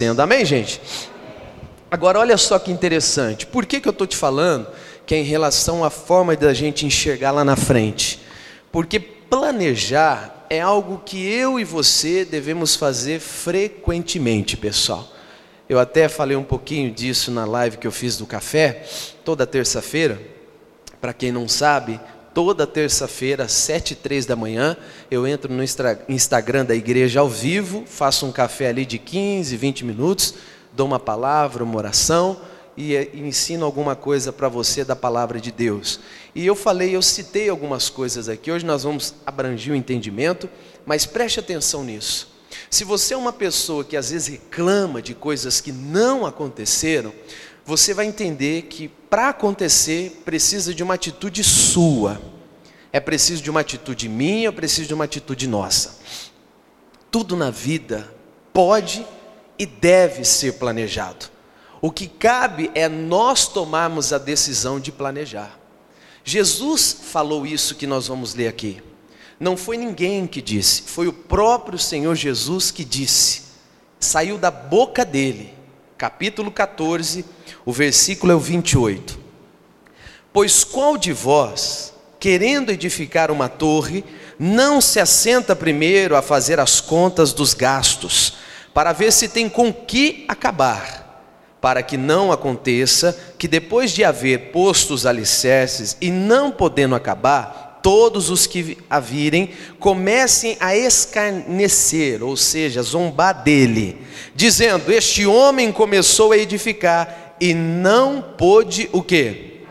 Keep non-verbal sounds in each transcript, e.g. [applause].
Amém, gente? Agora, olha só que interessante. Por que, que eu estou te falando que é em relação à forma da gente enxergar lá na frente? Porque planejar é algo que eu e você devemos fazer frequentemente, pessoal. Eu até falei um pouquinho disso na live que eu fiz do café, toda terça-feira. Para quem não sabe, toda terça-feira, 7 e 3 da manhã, eu entro no Instagram da igreja ao vivo, faço um café ali de 15, 20 minutos, dou uma palavra, uma oração e, e ensino alguma coisa para você da palavra de Deus. E eu falei, eu citei algumas coisas aqui, hoje nós vamos abranger o entendimento, mas preste atenção nisso. Se você é uma pessoa que às vezes reclama de coisas que não aconteceram, você vai entender que para acontecer precisa de uma atitude sua. É preciso de uma atitude minha, é preciso de uma atitude nossa. Tudo na vida pode e deve ser planejado. O que cabe é nós tomarmos a decisão de planejar. Jesus falou isso que nós vamos ler aqui. Não foi ninguém que disse, foi o próprio Senhor Jesus que disse. Saiu da boca dele capítulo 14, o versículo é o 28. Pois qual de vós, querendo edificar uma torre, não se assenta primeiro a fazer as contas dos gastos, para ver se tem com que acabar, para que não aconteça que depois de haver posto os alicerces e não podendo acabar, todos os que a virem comecem a escarnecer, ou seja, zombar dele, dizendo: Este homem começou a edificar e não pôde o que?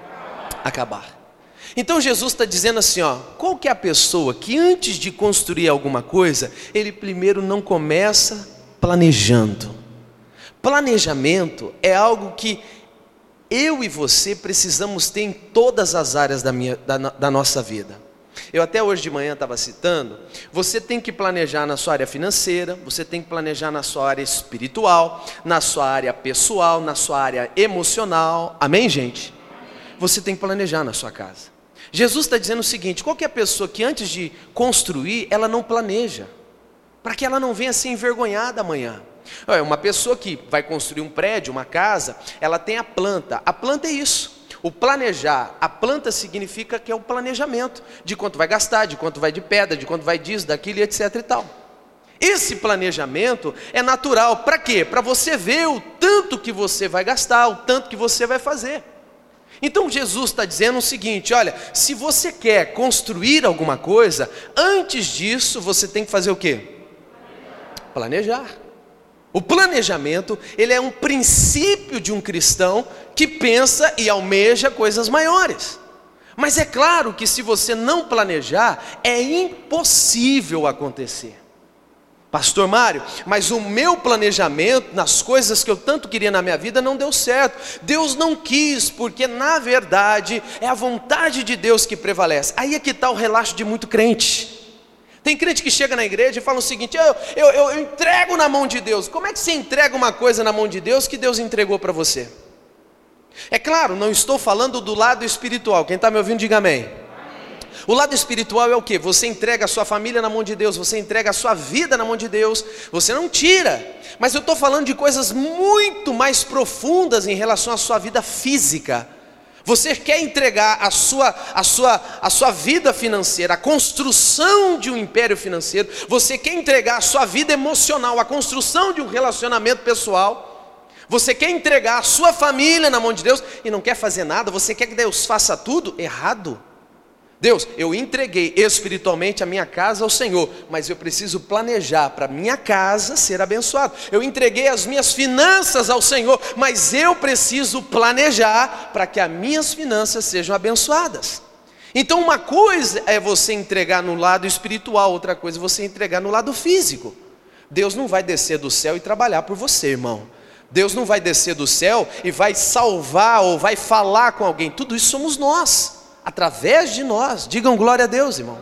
Acabar. Então Jesus está dizendo assim, ó, qual que é a pessoa que antes de construir alguma coisa, ele primeiro não começa planejando. Planejamento é algo que eu e você precisamos ter em todas as áreas da, minha, da, da nossa vida. Eu até hoje de manhã estava citando, você tem que planejar na sua área financeira, você tem que planejar na sua área espiritual, na sua área pessoal, na sua área emocional. Amém, gente? Você tem que planejar na sua casa. Jesus está dizendo o seguinte: qualquer pessoa que antes de construir, ela não planeja, para que ela não venha ser envergonhada amanhã. Uma pessoa que vai construir um prédio, uma casa, ela tem a planta. A planta é isso. O planejar, a planta significa que é o planejamento de quanto vai gastar, de quanto vai de pedra, de quanto vai disso, daquilo, etc e tal. Esse planejamento é natural, para quê? Para você ver o tanto que você vai gastar, o tanto que você vai fazer. Então Jesus está dizendo o seguinte: olha, se você quer construir alguma coisa, antes disso você tem que fazer o quê? Planejar. O planejamento, ele é um princípio de um cristão que pensa e almeja coisas maiores. Mas é claro que se você não planejar, é impossível acontecer. Pastor Mário, mas o meu planejamento nas coisas que eu tanto queria na minha vida não deu certo. Deus não quis, porque na verdade é a vontade de Deus que prevalece. Aí é que está o relaxo de muito crente. Tem crente que chega na igreja e fala o seguinte: eu, eu, eu, entrego na mão de Deus. Como é que você entrega uma coisa na mão de Deus que Deus entregou para você? É claro, não estou falando do lado espiritual. Quem está me ouvindo, diga amém. O lado espiritual é o que? Você entrega a sua família na mão de Deus, você entrega a sua vida na mão de Deus, você não tira. Mas eu estou falando de coisas muito mais profundas em relação à sua vida física. Você quer entregar a sua, a sua, a sua vida financeira, a construção de um império financeiro, você quer entregar a sua vida emocional, a construção de um relacionamento pessoal, você quer entregar a sua família na mão de Deus e não quer fazer nada, você quer que Deus faça tudo errado. Deus, eu entreguei espiritualmente a minha casa ao Senhor, mas eu preciso planejar para minha casa ser abençoada. Eu entreguei as minhas finanças ao Senhor, mas eu preciso planejar para que as minhas finanças sejam abençoadas. Então, uma coisa é você entregar no lado espiritual, outra coisa é você entregar no lado físico. Deus não vai descer do céu e trabalhar por você, irmão. Deus não vai descer do céu e vai salvar ou vai falar com alguém. Tudo isso somos nós através de nós. Digam glória a Deus, irmão.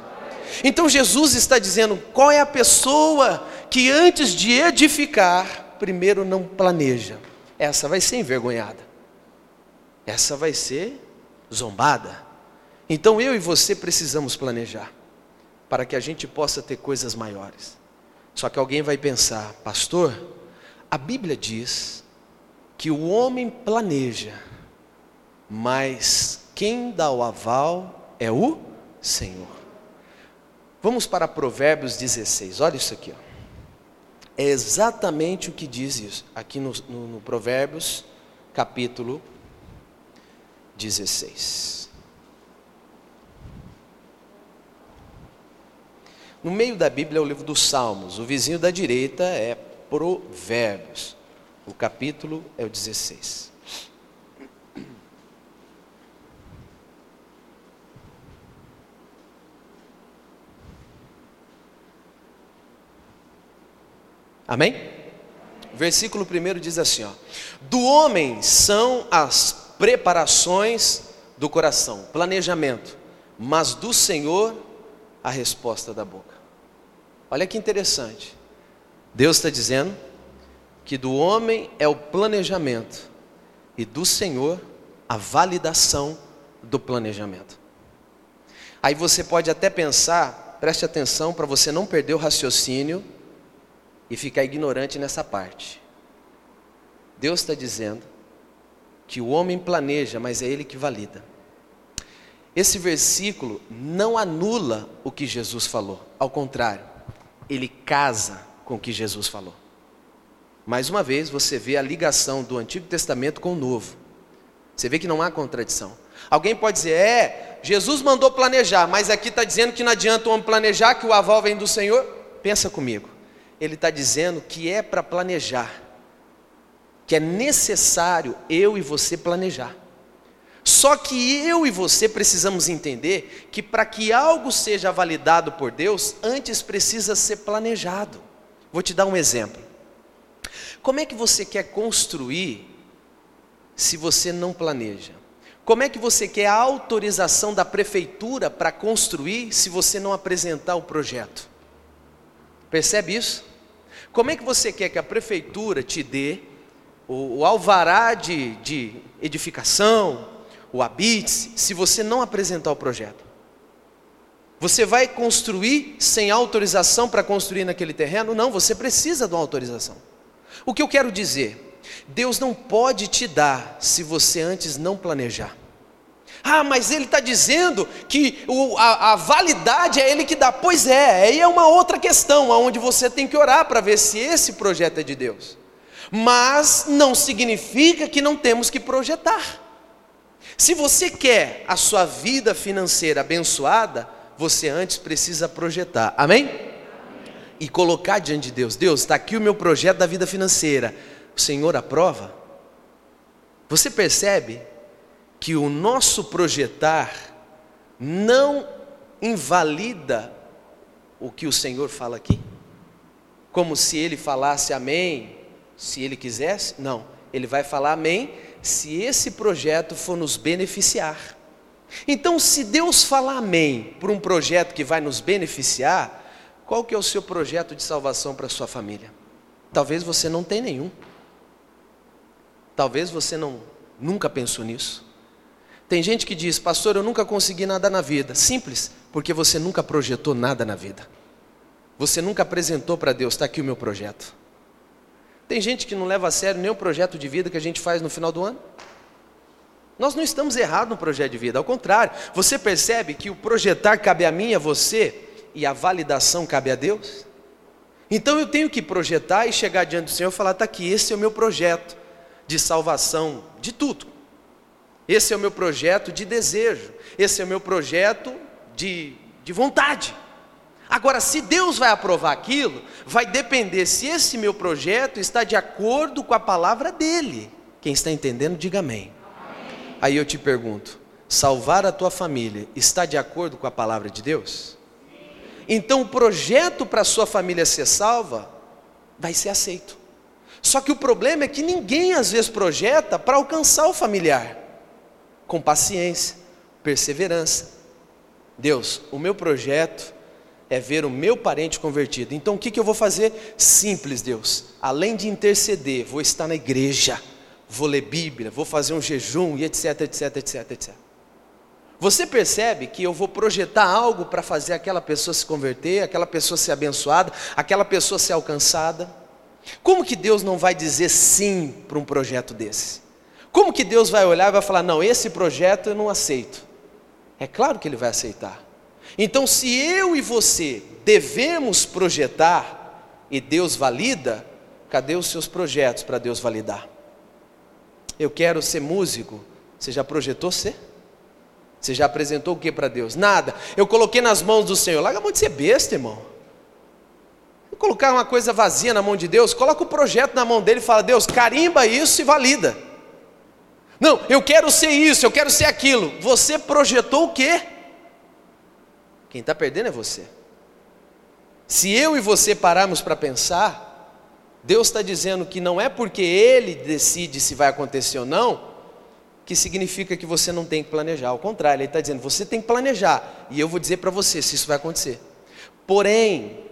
Então Jesus está dizendo: qual é a pessoa que antes de edificar, primeiro não planeja? Essa vai ser envergonhada, essa vai ser zombada. Então eu e você precisamos planejar, para que a gente possa ter coisas maiores. Só que alguém vai pensar, pastor, A Bíblia diz que o homem planeja, mas quem dá o aval é o Senhor. Vamos para Provérbios 16, olha isso aqui. Ó. É exatamente o que diz isso, aqui no, no, no Provérbios, capítulo 16. No meio da Bíblia é o livro dos Salmos, o vizinho da direita é Provérbios, o capítulo é o 16. Amém? Versículo 1 diz assim: ó, Do homem são as preparações do coração, planejamento, mas do Senhor a resposta da boca. Olha que interessante. Deus está dizendo que do homem é o planejamento e do Senhor a validação do planejamento. Aí você pode até pensar, preste atenção para você não perder o raciocínio e ficar ignorante nessa parte. Deus está dizendo que o homem planeja, mas é ele que valida. Esse versículo não anula o que Jesus falou, ao contrário, ele casa com o que Jesus falou. Mais uma vez, você vê a ligação do Antigo Testamento com o Novo. Você vê que não há contradição. Alguém pode dizer, é, Jesus mandou planejar, mas aqui está dizendo que não adianta o homem planejar, que o aval vem do Senhor. Pensa comigo ele está dizendo que é para planejar, que é necessário eu e você planejar. Só que eu e você precisamos entender que para que algo seja validado por Deus, antes precisa ser planejado. Vou te dar um exemplo. Como é que você quer construir se você não planeja? Como é que você quer a autorização da prefeitura para construir se você não apresentar o projeto? Percebe isso? Como é que você quer que a prefeitura te dê o, o alvará de, de edificação, o habite, se você não apresentar o projeto? Você vai construir sem autorização para construir naquele terreno? Não, você precisa de uma autorização. O que eu quero dizer? Deus não pode te dar se você antes não planejar. Ah, mas ele está dizendo que o, a, a, validade é ele que dá. Pois é, aí é uma outra questão, onde você tem que orar para ver se esse projeto é de Deus. Mas não significa que não temos que projetar. Se você quer a sua vida financeira abençoada, você antes precisa projetar. Amém? E colocar diante de Deus: Deus, está aqui o meu projeto da vida financeira. O Senhor aprova? Você percebe que o nosso projetar não invalida o que o Senhor fala aqui? Como se ele falasse amém, se ele quisesse? Não, ele vai falar amém se esse projeto for nos beneficiar. Então, se Deus falar amém por um projeto que vai nos beneficiar, qual que é o seu projeto de salvação para a sua família? Talvez você não tenha nenhum. Talvez você não nunca pensou nisso. Tem gente que diz, pastor, eu nunca consegui nada na vida. Simples, porque você nunca projetou nada na vida. Você nunca apresentou para Deus, está aqui o meu projeto. Tem gente que não leva a sério nem o projeto de vida que a gente faz no final do ano. Nós não estamos errados no projeto de vida, ao contrário, você percebe que o projetar cabe a mim, a você, e a validação cabe a Deus? Então eu tenho que projetar e chegar diante do Senhor e falar: está aqui, esse é o meu projeto de salvação, de tudo. Esse é o meu projeto de desejo, esse é o meu projeto de, de vontade. Agora, se Deus vai aprovar aquilo, vai depender se esse meu projeto está de acordo com a palavra dele. Quem está entendendo, diga amém. amém. Aí eu te pergunto: salvar a tua família está de acordo com a palavra de Deus? Então, o projeto para a sua família ser salva vai ser aceito. Só que o problema é que ninguém às vezes projeta para alcançar o familiar com paciência, perseverança. Deus, o meu projeto é ver o meu parente convertido. Então o que, que eu vou fazer? Simples, Deus. Além de interceder, vou estar na igreja, vou ler Bíblia, vou fazer um jejum e etc, etc, etc, etc. Você percebe que eu vou projetar algo para fazer aquela pessoa se converter, aquela pessoa ser abençoada, aquela pessoa ser alcançada. Como que Deus não vai dizer sim para um projeto desse? Como que Deus vai olhar e vai falar: não, esse projeto eu não aceito? É claro que Ele vai aceitar. Então, se eu e você devemos projetar e Deus valida, cadê os seus projetos para Deus validar? Eu quero ser músico, você já projetou ser? Você já apresentou o que para Deus? Nada. Eu coloquei nas mãos do Senhor. Larga a mão de ser besta, irmão. Vou colocar uma coisa vazia na mão de Deus, coloca o projeto na mão dele e fala: Deus, carimba isso e valida. Não, eu quero ser isso, eu quero ser aquilo. Você projetou o quê? Quem está perdendo é você. Se eu e você pararmos para pensar, Deus está dizendo que não é porque Ele decide se vai acontecer ou não, que significa que você não tem que planejar. Ao contrário, ele está dizendo, você tem que planejar. E eu vou dizer para você se isso vai acontecer. Porém,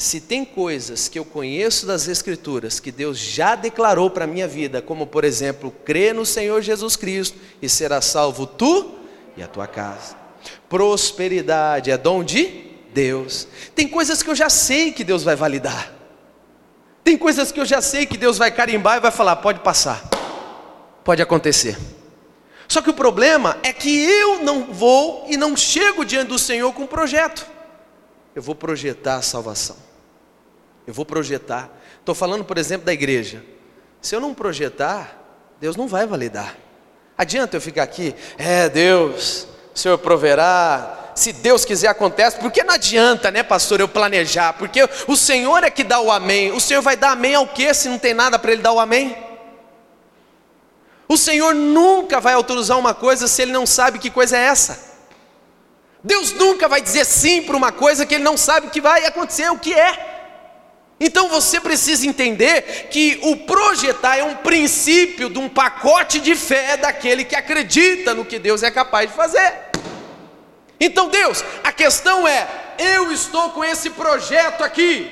se tem coisas que eu conheço das Escrituras que Deus já declarou para a minha vida, como por exemplo, crer no Senhor Jesus Cristo e será salvo tu e a tua casa. Prosperidade é dom de Deus. Tem coisas que eu já sei que Deus vai validar. Tem coisas que eu já sei que Deus vai carimbar e vai falar: pode passar, pode acontecer. Só que o problema é que eu não vou e não chego diante do Senhor com um projeto. Eu vou projetar a salvação. Eu vou projetar. Estou falando, por exemplo, da igreja. Se eu não projetar, Deus não vai validar. Adianta eu ficar aqui, é Deus, o Senhor proverá, se Deus quiser acontece, porque não adianta, né, pastor, eu planejar, porque o Senhor é que dá o amém. O Senhor vai dar amém ao que se não tem nada para Ele dar o amém? O Senhor nunca vai autorizar uma coisa se Ele não sabe que coisa é essa. Deus nunca vai dizer sim para uma coisa que Ele não sabe que vai acontecer, o que é. Então você precisa entender que o projetar é um princípio de um pacote de fé daquele que acredita no que Deus é capaz de fazer. Então, Deus, a questão é: eu estou com esse projeto aqui,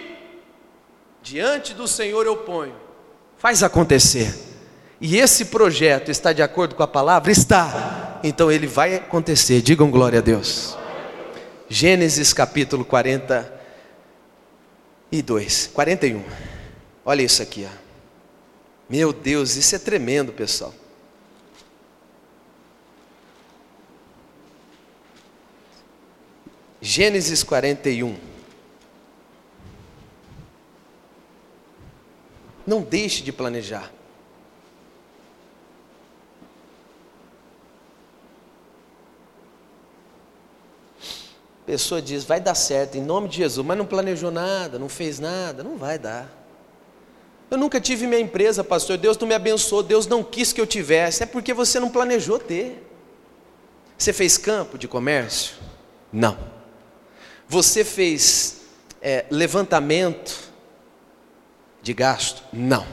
diante do Senhor eu ponho, faz acontecer e esse projeto está de acordo com a palavra? Está. Então ele vai acontecer. Digam glória a Deus. Gênesis capítulo 42. 41. Olha isso aqui, ó. Meu Deus, isso é tremendo, pessoal. Gênesis 41. Não deixe de planejar. Pessoa diz, vai dar certo em nome de Jesus, mas não planejou nada, não fez nada, não vai dar. Eu nunca tive minha empresa, pastor, Deus não me abençoou, Deus não quis que eu tivesse, é porque você não planejou ter. Você fez campo de comércio? Não. Você fez é, levantamento de gasto? Não.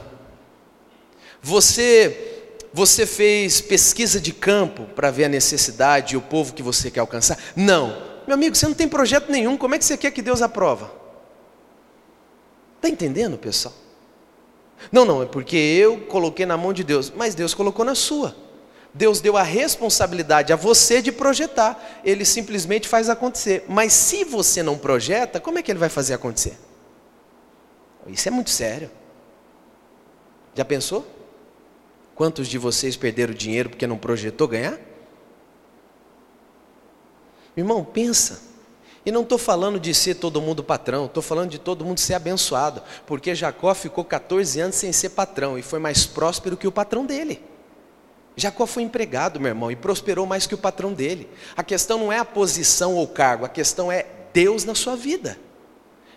Você você fez pesquisa de campo para ver a necessidade e o povo que você quer alcançar? Não. Meu amigo, você não tem projeto nenhum, como é que você quer que Deus aprova? Está entendendo, pessoal? Não, não, é porque eu coloquei na mão de Deus, mas Deus colocou na sua. Deus deu a responsabilidade a você de projetar, Ele simplesmente faz acontecer. Mas se você não projeta, como é que Ele vai fazer acontecer? Isso é muito sério. Já pensou? Quantos de vocês perderam dinheiro porque não projetou ganhar? Irmão, pensa. E não estou falando de ser todo mundo patrão, estou falando de todo mundo ser abençoado, porque Jacó ficou 14 anos sem ser patrão e foi mais próspero que o patrão dele. Jacó foi empregado, meu irmão, e prosperou mais que o patrão dele. A questão não é a posição ou cargo, a questão é Deus na sua vida.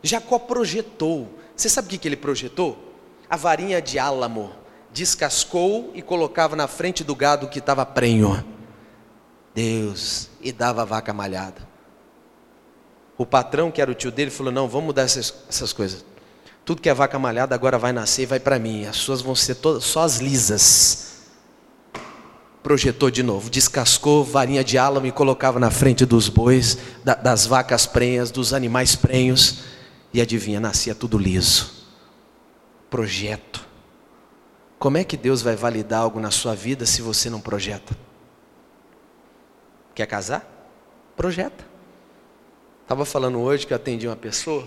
Jacó projetou. Você sabe o que ele projetou? A varinha de álamo. Descascou e colocava na frente do gado que estava prenho. Deus, e dava a vaca malhada. O patrão, que era o tio dele, falou: Não, vamos mudar essas, essas coisas. Tudo que é vaca malhada agora vai nascer e vai para mim. As suas vão ser todas só as lisas. Projetou de novo, descascou varinha de álamo e colocava na frente dos bois, da, das vacas prenhas, dos animais prenhos. E adivinha, nascia tudo liso. Projeto. Como é que Deus vai validar algo na sua vida se você não projeta? Quer casar? Projeta. Estava falando hoje que eu atendi uma pessoa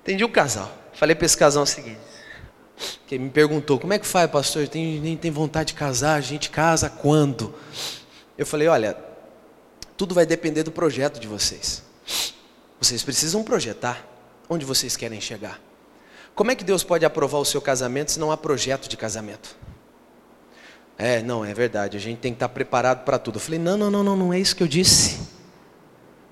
Entendi o casal. Falei para esse casal o seguinte: que me perguntou, como é que faz, pastor? Tem, nem tem vontade de casar, a gente casa quando? Eu falei, olha, tudo vai depender do projeto de vocês. Vocês precisam projetar onde vocês querem chegar. Como é que Deus pode aprovar o seu casamento se não há projeto de casamento? É, não, é verdade, a gente tem que estar preparado para tudo. Eu falei, não, não, não, não, não é isso que eu disse.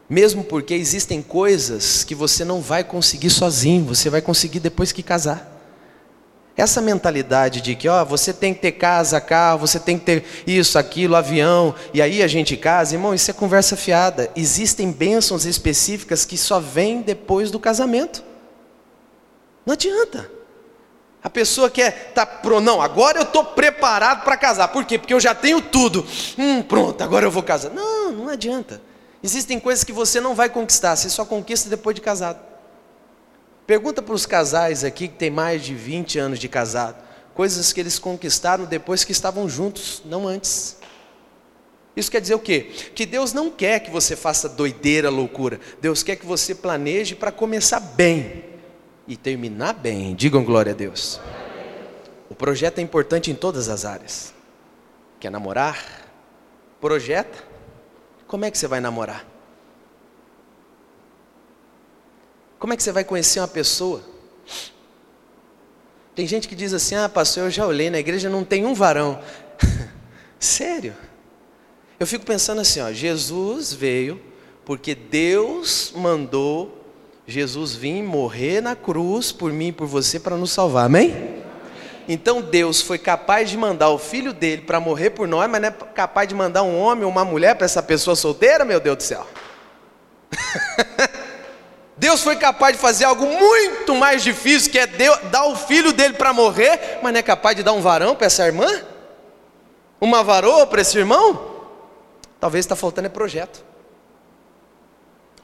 Mesmo porque existem coisas que você não vai conseguir sozinho, você vai conseguir depois que casar. Essa mentalidade de que, ó, você tem que ter casa, carro, você tem que ter isso, aquilo, avião, e aí a gente casa, irmão, isso é conversa fiada. Existem bênçãos específicas que só vêm depois do casamento. Não adianta. A pessoa quer tá pronto, não, agora eu estou preparado para casar. Por quê? Porque eu já tenho tudo. Hum, pronto, agora eu vou casar. Não, não adianta. Existem coisas que você não vai conquistar, você só conquista depois de casado. Pergunta para os casais aqui que tem mais de 20 anos de casado, coisas que eles conquistaram depois que estavam juntos, não antes. Isso quer dizer o quê? Que Deus não quer que você faça doideira, loucura. Deus quer que você planeje para começar bem e terminar bem. Digam glória a Deus. O projeto é importante em todas as áreas. Quer namorar? Projeta como é que você vai namorar? Como é que você vai conhecer uma pessoa? Tem gente que diz assim: ah, pastor, eu já olhei na igreja, não tem um varão. [laughs] Sério? Eu fico pensando assim: ó, Jesus veio porque Deus mandou Jesus vir morrer na cruz por mim e por você para nos salvar, amém? Então Deus foi capaz de mandar o filho dele para morrer por nós, mas não é capaz de mandar um homem ou uma mulher para essa pessoa solteira, meu Deus do céu. [laughs] Deus foi capaz de fazer algo muito mais difícil, que é dar o filho dele para morrer, mas não é capaz de dar um varão para essa irmã? Uma varoa para esse irmão? Talvez está faltando é projeto.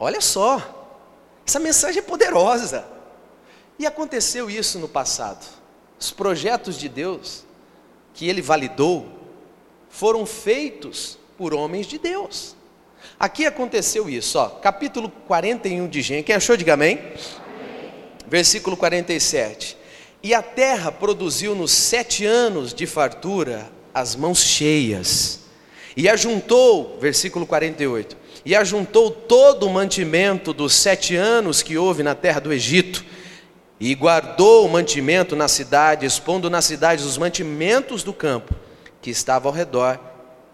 Olha só, essa mensagem é poderosa. E aconteceu isso no passado. Os projetos de Deus que ele validou foram feitos por homens de Deus. Aqui aconteceu isso, ó, capítulo 41 de Gênesis. Quem achou, diga amém. amém. Versículo 47. E a terra produziu nos sete anos de fartura as mãos cheias. E ajuntou, versículo 48, e ajuntou todo o mantimento dos sete anos que houve na terra do Egito e guardou o mantimento na cidade, expondo na cidade os mantimentos do campo que estava ao redor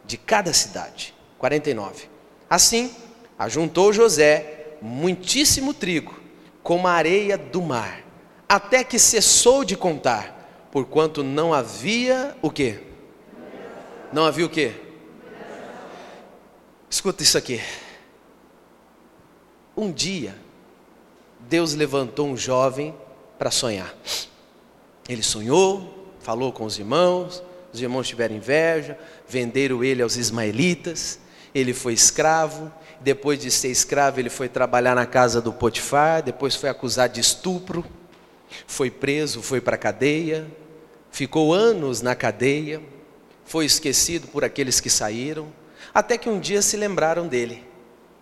de cada cidade. 49. Assim, ajuntou José muitíssimo trigo, como a areia do mar, até que cessou de contar, porquanto não havia o quê? Não havia o quê? Escuta isso aqui. Um dia, Deus levantou um jovem para sonhar. Ele sonhou, falou com os irmãos, os irmãos tiveram inveja, venderam ele aos ismaelitas, ele foi escravo, depois de ser escravo, ele foi trabalhar na casa do Potifar, depois foi acusado de estupro, foi preso, foi para a cadeia, ficou anos na cadeia, foi esquecido por aqueles que saíram, até que um dia se lembraram dele.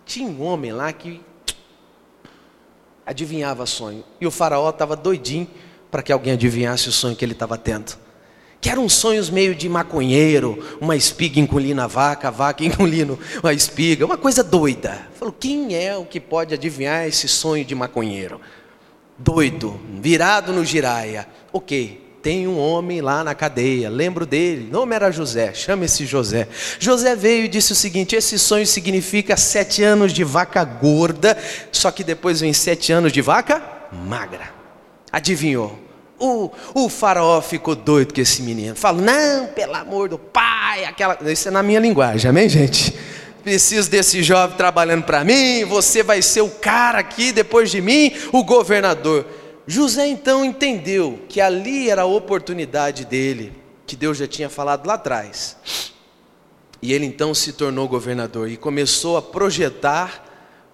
Tinha um homem lá que adivinhava sonho. E o faraó estava doidinho para que alguém adivinhasse o sonho que ele estava tendo. Que eram sonhos meio de maconheiro, uma espiga engolindo a vaca, a vaca [laughs] engolindo uma espiga, uma coisa doida. Falou, quem é o que pode adivinhar esse sonho de maconheiro? Doido, virado no giraia. Ok, tem um homem lá na cadeia, lembro dele, o nome era José, chama esse José. José veio e disse o seguinte: esse sonho significa sete anos de vaca gorda, só que depois vem sete anos de vaca magra. Adivinhou? O, o faraó ficou doido com esse menino. Falou: não, pelo amor do pai, aquela. Isso é na minha linguagem, amém, gente? Preciso desse jovem trabalhando para mim, você vai ser o cara aqui depois de mim, o governador. José então entendeu que ali era a oportunidade dele, que Deus já tinha falado lá atrás. E ele então se tornou governador e começou a projetar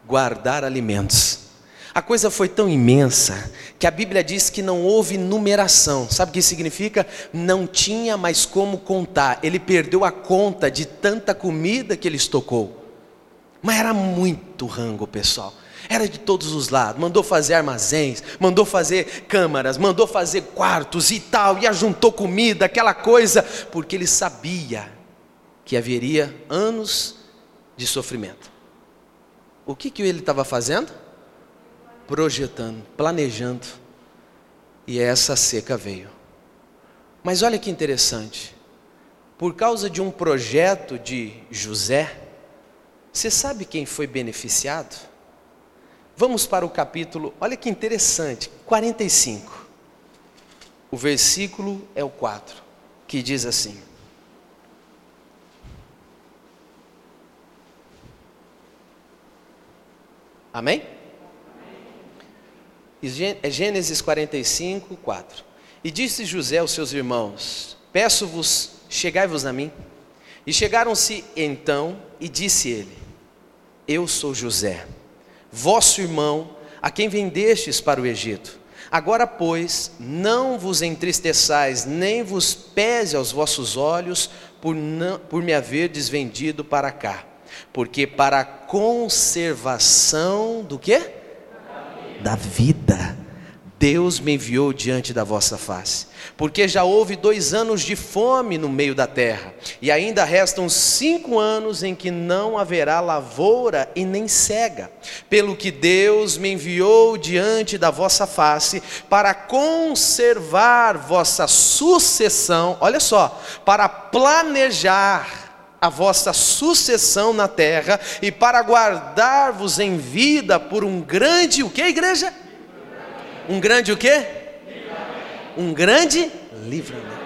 guardar alimentos. A coisa foi tão imensa que a Bíblia diz que não houve numeração. Sabe o que significa? Não tinha mais como contar. Ele perdeu a conta de tanta comida que ele estocou. Mas era muito rango, pessoal. Era de todos os lados. Mandou fazer armazéns, mandou fazer câmaras, mandou fazer quartos e tal, e ajuntou comida, aquela coisa, porque ele sabia que haveria anos de sofrimento. O que, que ele estava fazendo? Projetando, planejando. E essa seca veio. Mas olha que interessante. Por causa de um projeto de José, você sabe quem foi beneficiado? Vamos para o capítulo, olha que interessante, 45. O versículo é o 4, que diz assim: Amém? É Gênesis 45, 4. E disse José aos seus irmãos: Peço-vos, chegai-vos a mim. E chegaram-se então, e disse ele: Eu sou José vosso irmão, a quem vendestes para o Egito. Agora, pois, não vos entristeçais, nem vos pese aos vossos olhos por, não, por me haverdes vendido para cá, porque para a conservação do quê? Da vida Deus me enviou diante da vossa face, porque já houve dois anos de fome no meio da terra, e ainda restam cinco anos em que não haverá lavoura e nem cega, pelo que Deus me enviou diante da vossa face, para conservar vossa sucessão, olha só, para planejar a vossa sucessão na terra e para guardar-vos em vida por um grande, o que igreja? Um grande o quê? Um grande livramento.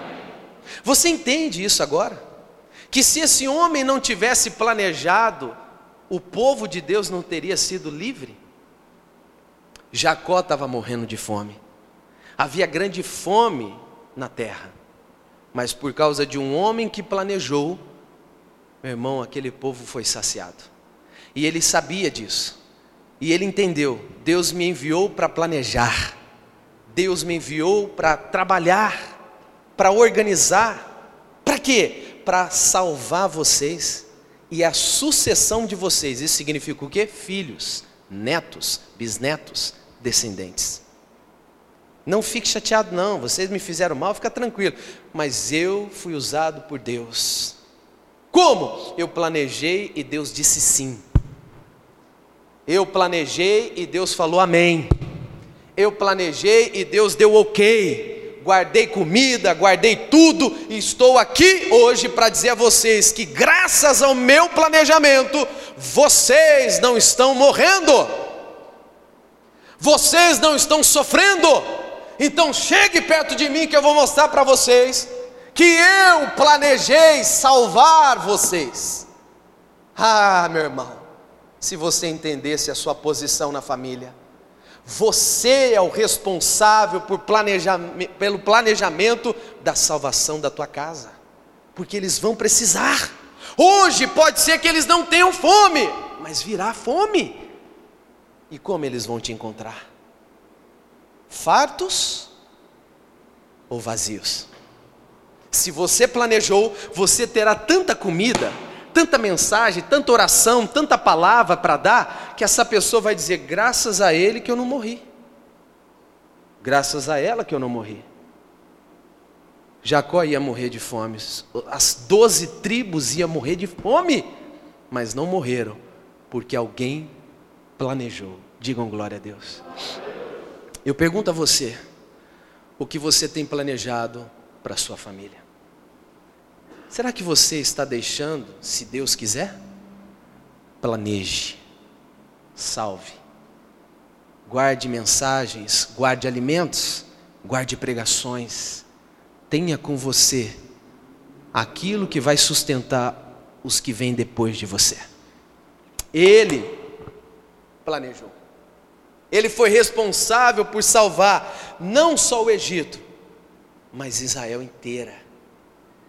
Você entende isso agora? Que se esse homem não tivesse planejado, o povo de Deus não teria sido livre? Jacó estava morrendo de fome. Havia grande fome na terra. Mas por causa de um homem que planejou, meu irmão, aquele povo foi saciado. E ele sabia disso. E ele entendeu: Deus me enviou para planejar, Deus me enviou para trabalhar, para organizar. Para quê? Para salvar vocês e a sucessão de vocês. Isso significa o quê? Filhos, netos, bisnetos, descendentes. Não fique chateado, não. Vocês me fizeram mal, fica tranquilo. Mas eu fui usado por Deus. Como? Eu planejei e Deus disse sim. Eu planejei e Deus falou amém. Eu planejei e Deus deu ok. Guardei comida, guardei tudo e estou aqui hoje para dizer a vocês que, graças ao meu planejamento, vocês não estão morrendo, vocês não estão sofrendo. Então chegue perto de mim que eu vou mostrar para vocês que eu planejei salvar vocês. Ah, meu irmão, se você entendesse a sua posição na família, você é o responsável pelo planejamento da salvação da tua casa, porque eles vão precisar. Hoje pode ser que eles não tenham fome, mas virá fome. E como eles vão te encontrar? Fartos ou vazios? Se você planejou, você terá tanta comida tanta mensagem, tanta oração, tanta palavra para dar, que essa pessoa vai dizer: graças a ele que eu não morri, graças a ela que eu não morri. Jacó ia morrer de fome, as doze tribos iam morrer de fome, mas não morreram, porque alguém planejou. Digam glória a Deus. Eu pergunto a você, o que você tem planejado para sua família? Será que você está deixando, se Deus quiser? Planeje, salve, guarde mensagens, guarde alimentos, guarde pregações, tenha com você aquilo que vai sustentar os que vêm depois de você. Ele planejou. Ele foi responsável por salvar não só o Egito, mas Israel inteira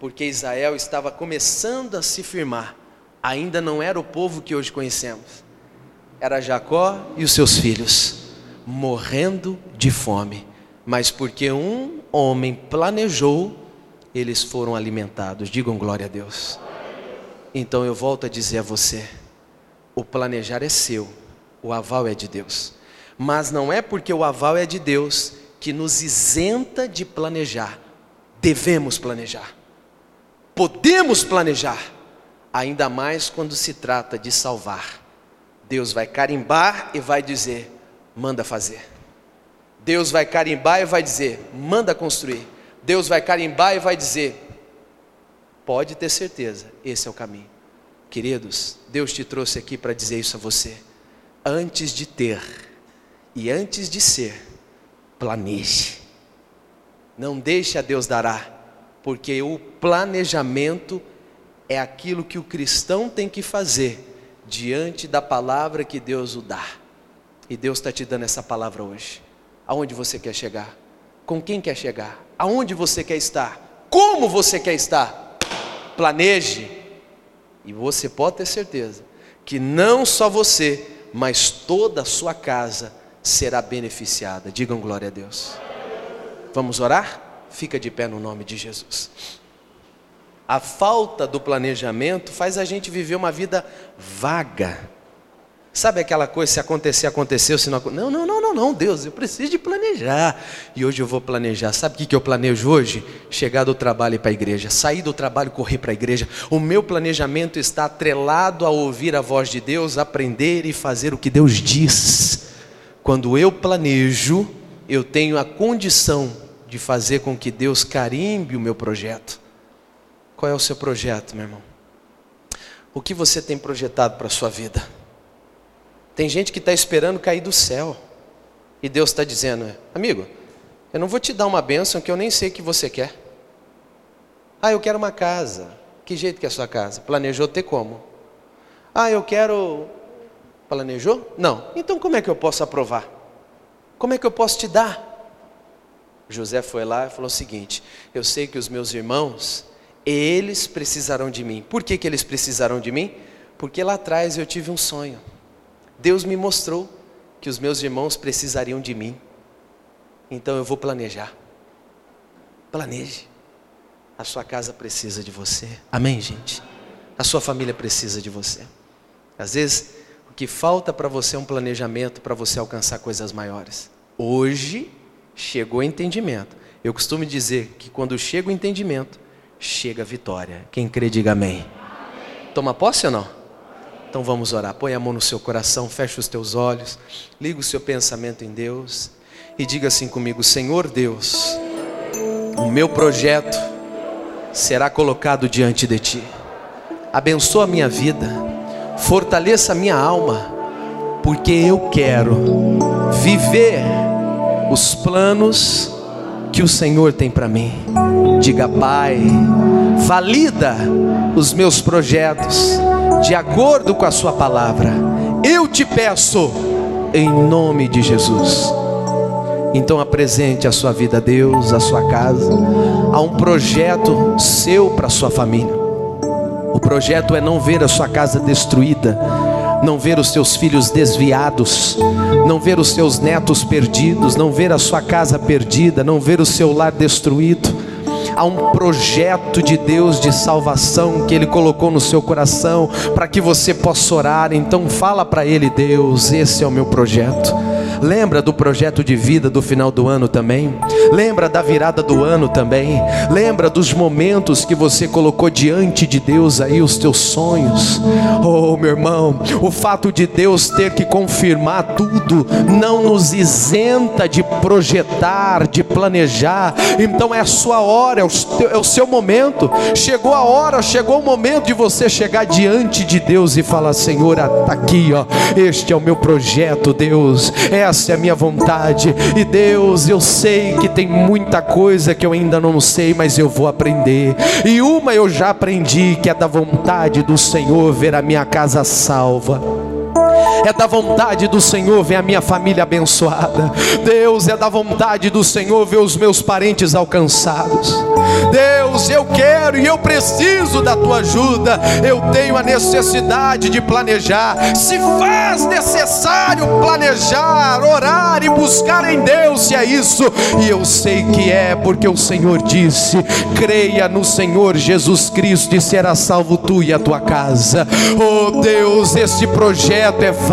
porque Israel estava começando a se firmar, ainda não era o povo que hoje conhecemos, era Jacó e os seus filhos, morrendo de fome, mas porque um homem planejou, eles foram alimentados. Digam glória a Deus. Então eu volto a dizer a você: o planejar é seu, o aval é de Deus. Mas não é porque o aval é de Deus que nos isenta de planejar. Devemos planejar. Podemos planejar, ainda mais quando se trata de salvar. Deus vai carimbar e vai dizer: manda fazer. Deus vai carimbar e vai dizer: manda construir. Deus vai carimbar e vai dizer: pode ter certeza, esse é o caminho. Queridos, Deus te trouxe aqui para dizer isso a você. Antes de ter e antes de ser, planeje. Não deixe a Deus dará, porque o planejamento é aquilo que o cristão tem que fazer diante da palavra que Deus o dá. E Deus está te dando essa palavra hoje. Aonde você quer chegar? Com quem quer chegar? Aonde você quer estar? Como você quer estar? Planeje. E você pode ter certeza que não só você, mas toda a sua casa será beneficiada. Digam glória a Deus. Vamos orar? Fica de pé no nome de Jesus. A falta do planejamento faz a gente viver uma vida vaga. Sabe aquela coisa, se acontecer, aconteceu, se não Não, não, não, não, não, Deus, eu preciso de planejar. E hoje eu vou planejar. Sabe o que eu planejo hoje? Chegar do trabalho e ir para a igreja. Sair do trabalho e correr para a igreja. O meu planejamento está atrelado a ouvir a voz de Deus, aprender e fazer o que Deus diz. Quando eu planejo, eu tenho a condição de fazer com que Deus carimbe o meu projeto. Qual é o seu projeto, meu irmão? O que você tem projetado para a sua vida? Tem gente que está esperando cair do céu. E Deus está dizendo: Amigo, eu não vou te dar uma bênção que eu nem sei que você quer. Ah, eu quero uma casa. Que jeito que é a sua casa? Planejou ter como? Ah, eu quero. Planejou? Não. Então como é que eu posso aprovar? Como é que eu posso te dar? José foi lá e falou o seguinte: Eu sei que os meus irmãos, eles precisarão de mim. Por que, que eles precisarão de mim? Porque lá atrás eu tive um sonho. Deus me mostrou que os meus irmãos precisariam de mim. Então eu vou planejar. Planeje. A sua casa precisa de você. Amém, gente? A sua família precisa de você. Às vezes, o que falta para você é um planejamento para você alcançar coisas maiores. Hoje chegou o entendimento. Eu costumo dizer que quando chega o entendimento, chega a vitória. Quem crê, diga amém. Toma posse ou não? Então vamos orar. Põe a mão no seu coração, fecha os teus olhos, liga o seu pensamento em Deus e diga assim comigo: Senhor Deus, o meu projeto será colocado diante de ti. Abençoa a minha vida, fortaleça a minha alma, porque eu quero viver os planos que o Senhor tem para mim. Diga, Pai, valida os meus projetos de acordo com a Sua palavra. Eu te peço, em nome de Jesus. Então apresente a sua vida a Deus, a sua casa, a um projeto seu para a sua família. O projeto é não ver a sua casa destruída, não ver os seus filhos desviados, não ver os seus netos perdidos, não ver a sua casa perdida, não ver o seu lar destruído Há um projeto de Deus de salvação que Ele colocou no seu coração para que você possa orar. Então fala para Ele, Deus, esse é o meu projeto. Lembra do projeto de vida do final do ano também? Lembra da virada do ano também? Lembra dos momentos que você colocou diante de Deus aí os teus sonhos? Oh, meu irmão, o fato de Deus ter que confirmar tudo não nos isenta de projetar, de planejar. Então é a sua hora, é o, é seu momento. Chegou a hora, chegou o momento de você chegar diante de Deus e falar: Senhor, tá aqui, ó, este é o meu projeto, Deus. É essa é a minha vontade. E Deus, eu sei que tem muita coisa que eu ainda não sei, mas eu vou aprender. E uma eu já aprendi, que é da vontade do Senhor ver a minha casa salva é da vontade do Senhor ver a minha família abençoada. Deus, é da vontade do Senhor ver os meus parentes alcançados. Deus, eu quero e eu preciso da tua ajuda. Eu tenho a necessidade de planejar. Se faz necessário planejar, orar e buscar em Deus, se é isso, e eu sei que é, porque o Senhor disse: creia no Senhor Jesus Cristo e será salvo tu e a tua casa. Oh Deus, este projeto é válido.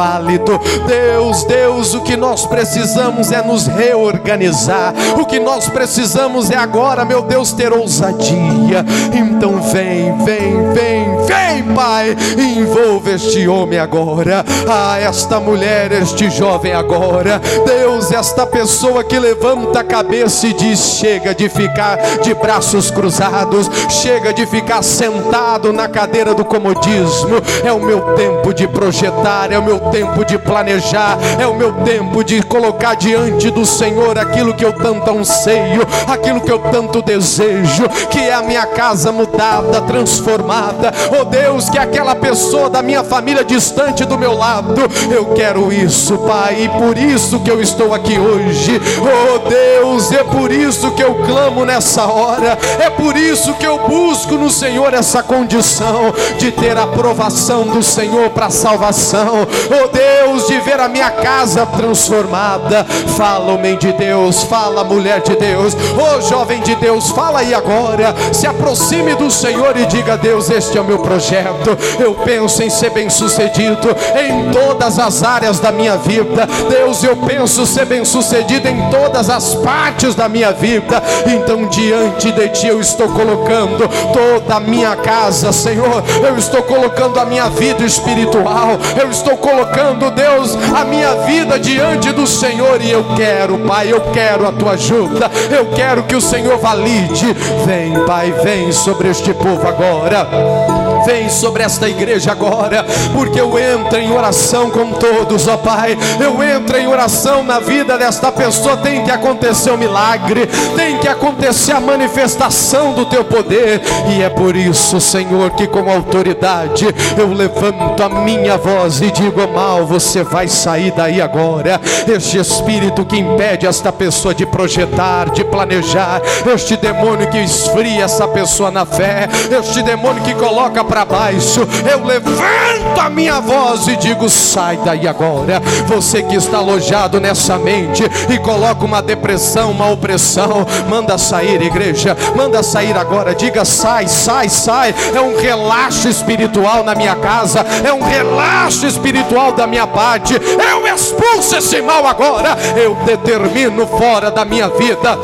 Deus, Deus, o que nós precisamos é nos reorganizar. O que nós precisamos é agora, meu Deus, ter ousadia. Então vem, vem, vem, vem, Pai, envolva este homem agora. Ah, esta mulher, este jovem agora. Deus, esta pessoa que levanta a cabeça e diz: chega de ficar de braços cruzados, chega de ficar sentado na cadeira do comodismo. É o meu tempo de projetar, é o meu tempo de planejar, é o meu tempo de colocar diante do Senhor aquilo que eu tanto anseio, aquilo que eu tanto desejo, que é a minha casa mudada, transformada. Oh Deus, que aquela pessoa da minha família distante do meu lado, eu quero isso, Pai, e por isso que eu estou aqui hoje. Oh Deus, é por isso que eu clamo nessa hora, é por isso que eu busco no Senhor essa condição de ter a aprovação do Senhor para salvação. Oh Deus, de ver a minha casa transformada. Fala, homem de Deus, fala, mulher de Deus, oh jovem de Deus, fala aí agora. Se aproxime do Senhor e diga: Deus, este é o meu projeto. Eu penso em ser bem-sucedido em todas as áreas da minha vida. Deus, eu penso ser bem-sucedido em todas as partes da minha vida. Então, diante de Ti, eu estou colocando toda a minha casa, Senhor. Eu estou colocando a minha vida espiritual. Eu estou colocando, Deus, a minha vida diante do Senhor. E eu quero, Pai, eu quero a Tua ajuda. Eu quero que o Senhor valide. Vem, Pai, vem sobre este povo agora. Vem sobre esta igreja agora, porque eu entro em oração com todos, ó Pai. Eu entro em oração na vida desta pessoa. Tem que acontecer o um milagre, tem que acontecer a manifestação do teu poder, e é por isso, Senhor, que com autoridade eu levanto a minha voz e digo: mal, você vai sair daí agora. Este espírito que impede esta pessoa de projetar, de planejar, este demônio que esfria essa pessoa na fé, este demônio que coloca para baixo, eu levanto a minha voz e digo: sai daí agora. Você que está alojado nessa mente e coloca uma depressão, uma opressão, manda sair, igreja, manda sair agora. Diga: sai, sai, sai. É um relaxo espiritual na minha casa, é um relaxo espiritual da minha parte. Eu expulso esse mal agora. Eu determino fora da minha vida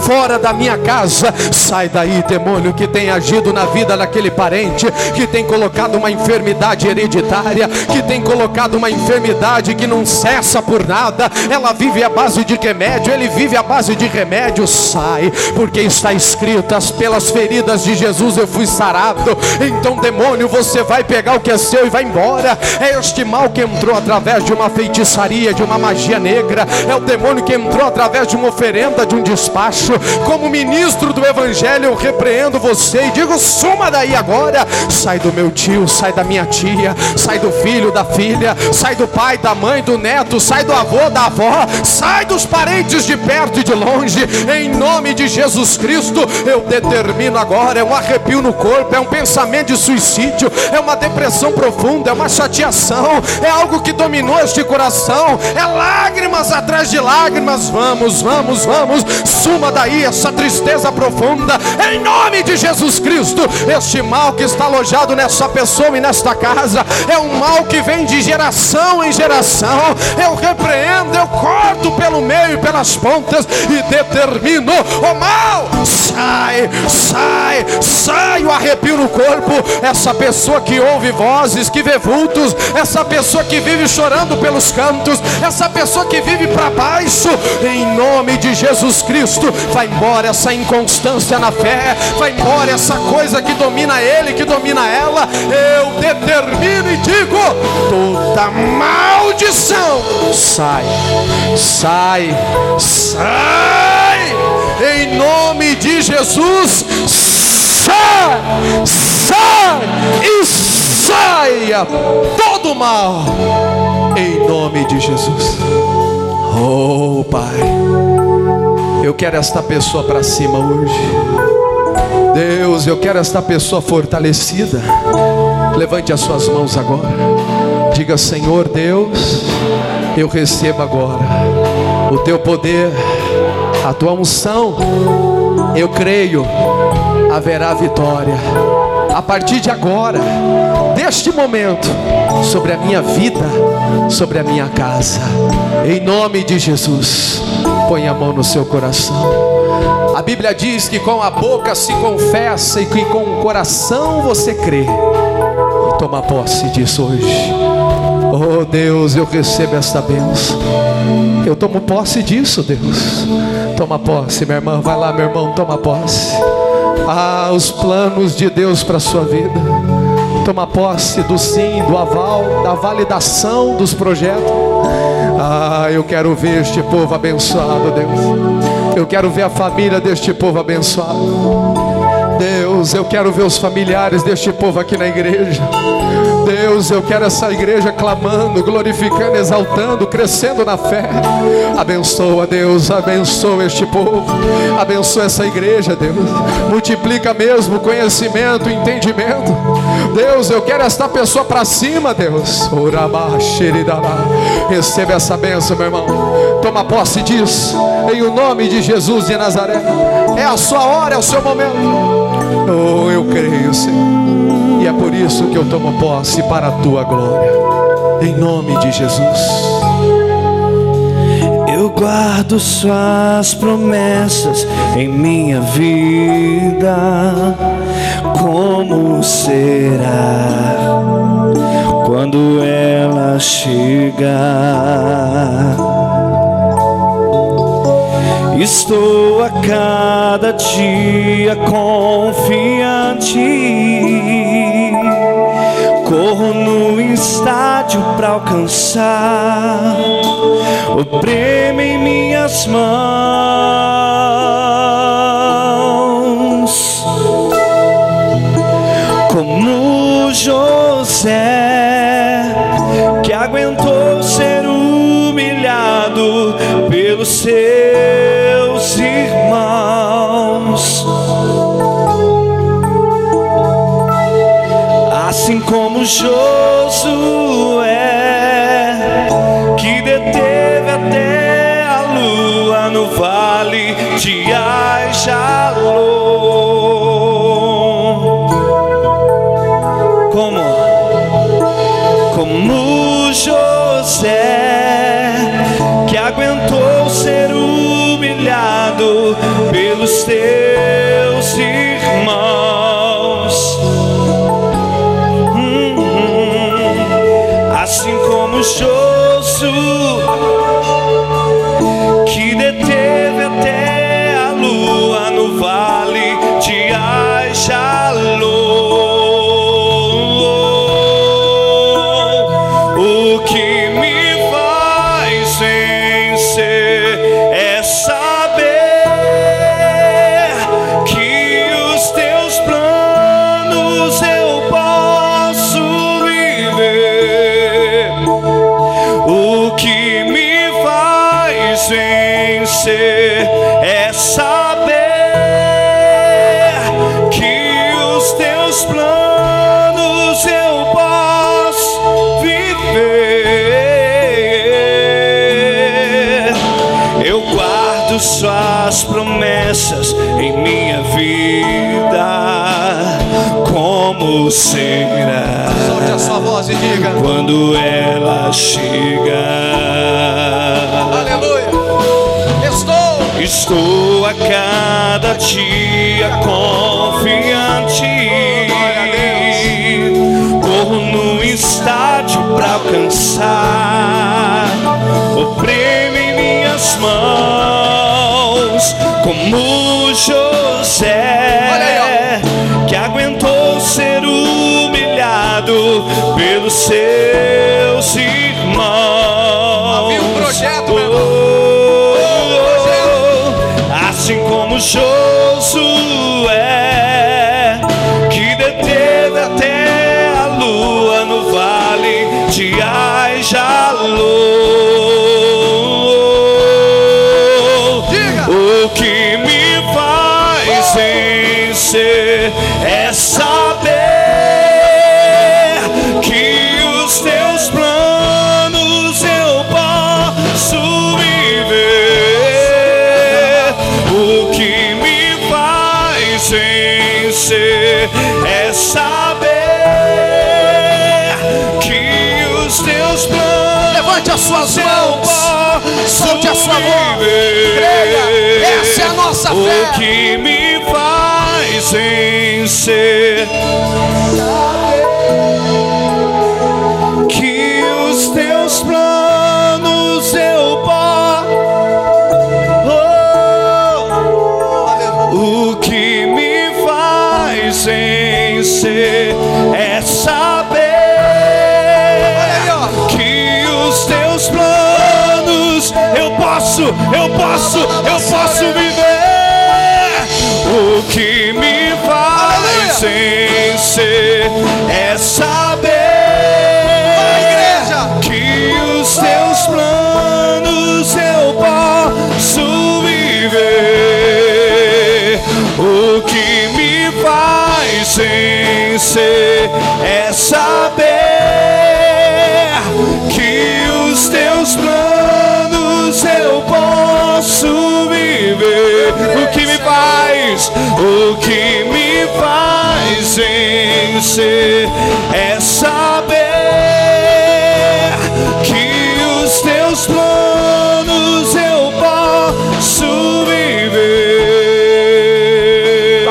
fora da minha casa. Sai daí, demônio que tem agido na vida daquele parente, que tem colocado uma enfermidade hereditária, que tem colocado uma enfermidade que não cessa por nada. Ela vive à base de remédio, ele vive à base de remédio. Sai, porque está escrito: pelas feridas de Jesus eu fui sarado. Então, demônio, você vai pegar o que é seu e vai embora. É este mal que entrou através de uma feitiçaria, de uma magia negra. É o demônio que entrou através de uma oferenda, de um despacho. Como ministro do Evangelho, eu repreendo você e digo: suma daí agora. Sai do meu tio, sai da minha tia, sai do filho, da filha, sai do pai, da mãe, do neto, sai do avô, da avó, sai dos parentes de perto e de longe. Em nome de Jesus Cristo, eu determino agora: é um arrepio no corpo, é um pensamento de suicídio, é uma depressão profunda, é uma chateação, é algo que dominou este coração, é lágrimas atrás de lágrimas. Vamos, vamos, vamos, suma daí essa tristeza profunda, em nome de Jesus Cristo. Este mal que está alojado nessa pessoa e nesta casa é um mal que vem de geração em geração. Eu repreendo, eu corto pelo meio e pelas pontas e determino o mal. Sai, sai, sai o arrepio no corpo. Essa pessoa que ouve vozes, que vê vultos, essa pessoa que vive chorando pelos cantos, essa pessoa que vive para baixo, em nome de Jesus Cristo, vai embora essa inconstância na fé, vai embora essa coisa que domina ele, que domina ela. Eu determino e digo: toda maldição sai, sai, sai, em nome de Jesus, sai, sai e saia todo mal, em nome de Jesus. Oh Pai. Eu quero esta pessoa para cima hoje. Deus, eu quero esta pessoa fortalecida. Levante as suas mãos agora. Diga, Senhor Deus, eu recebo agora o teu poder, a tua unção. Eu creio, haverá vitória. A partir de agora, deste momento, sobre a minha vida, sobre a minha casa, em nome de Jesus, põe a mão no seu coração. A Bíblia diz que com a boca se confessa e que com o coração você crê. Toma posse disso hoje. Oh Deus, eu recebo esta bênção. Eu tomo posse disso, Deus. Toma posse, minha irmã. Vai lá, meu irmão, toma posse. Ah, os planos de Deus para a sua vida. Toma posse do sim, do aval, da validação dos projetos. Ah, eu quero ver este povo abençoado, Deus. Eu quero ver a família deste povo abençoado. Deus, eu quero ver os familiares deste povo aqui na igreja. Deus, eu quero essa igreja clamando, glorificando, exaltando, crescendo na fé. Abençoa, Deus, abençoa este povo, abençoa essa igreja, Deus. Multiplica mesmo conhecimento, entendimento. Deus, eu quero esta pessoa para cima, Deus. Receba essa bênção, meu irmão. Toma posse disso em o nome de Jesus de Nazaré. É a sua hora, é o seu momento. Oh, eu creio, Senhor. E é por isso que eu tomo posse para a tua glória. Em nome de Jesus. Eu guardo suas promessas em minha vida. Como será quando ela chegar? Estou a cada dia confiante. Corro no estádio para alcançar o prêmio em minhas mãos. Como José, assim sua voz e diga: quando ela chega. Aleluia. Estou. Estou a cada dia confiante. Corro no estádio para alcançar o prêmio em minhas mãos, como José, pelos seus irmãos. Havia um projeto, meu irmão. Oh, assim como Josué, Viver. Creia. Essa é a nossa O fé. que me faz vencer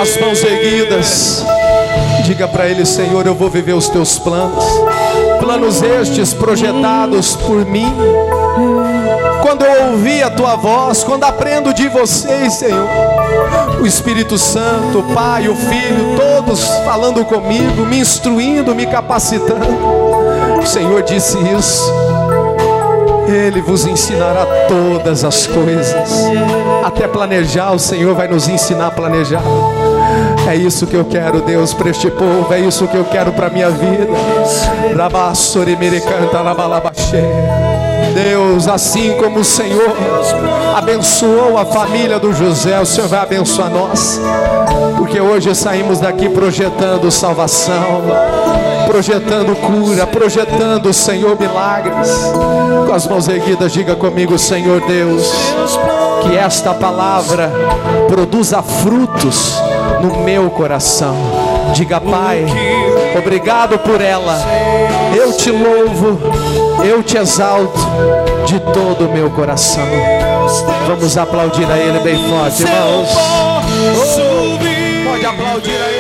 as mãos erguidas. Diga para ele, Senhor, eu vou viver os teus planos. Planos estes projetados por mim. Quando eu ouvi a tua voz, quando aprendo de vocês, Senhor. O Espírito Santo, o Pai, o Filho, todos falando comigo, me instruindo, me capacitando. O Senhor disse isso. Ele vos ensinará todas as coisas. Até planejar, o Senhor vai nos ensinar a planejar. É isso que eu quero, Deus, para este povo. É isso que eu quero para minha vida. Deus, assim como o Senhor abençoou a família do José, o Senhor vai abençoar nós. Porque hoje saímos daqui projetando salvação, projetando cura, projetando, Senhor, milagres. Com as mãos erguidas, diga comigo, Senhor Deus, que esta palavra produza frutos no meu coração. Diga, Pai, obrigado por ela. Eu te louvo, eu te exalto de todo o meu coração. Vamos aplaudir a Ele bem forte, irmãos. Viver. Pode aplaudir a Ele.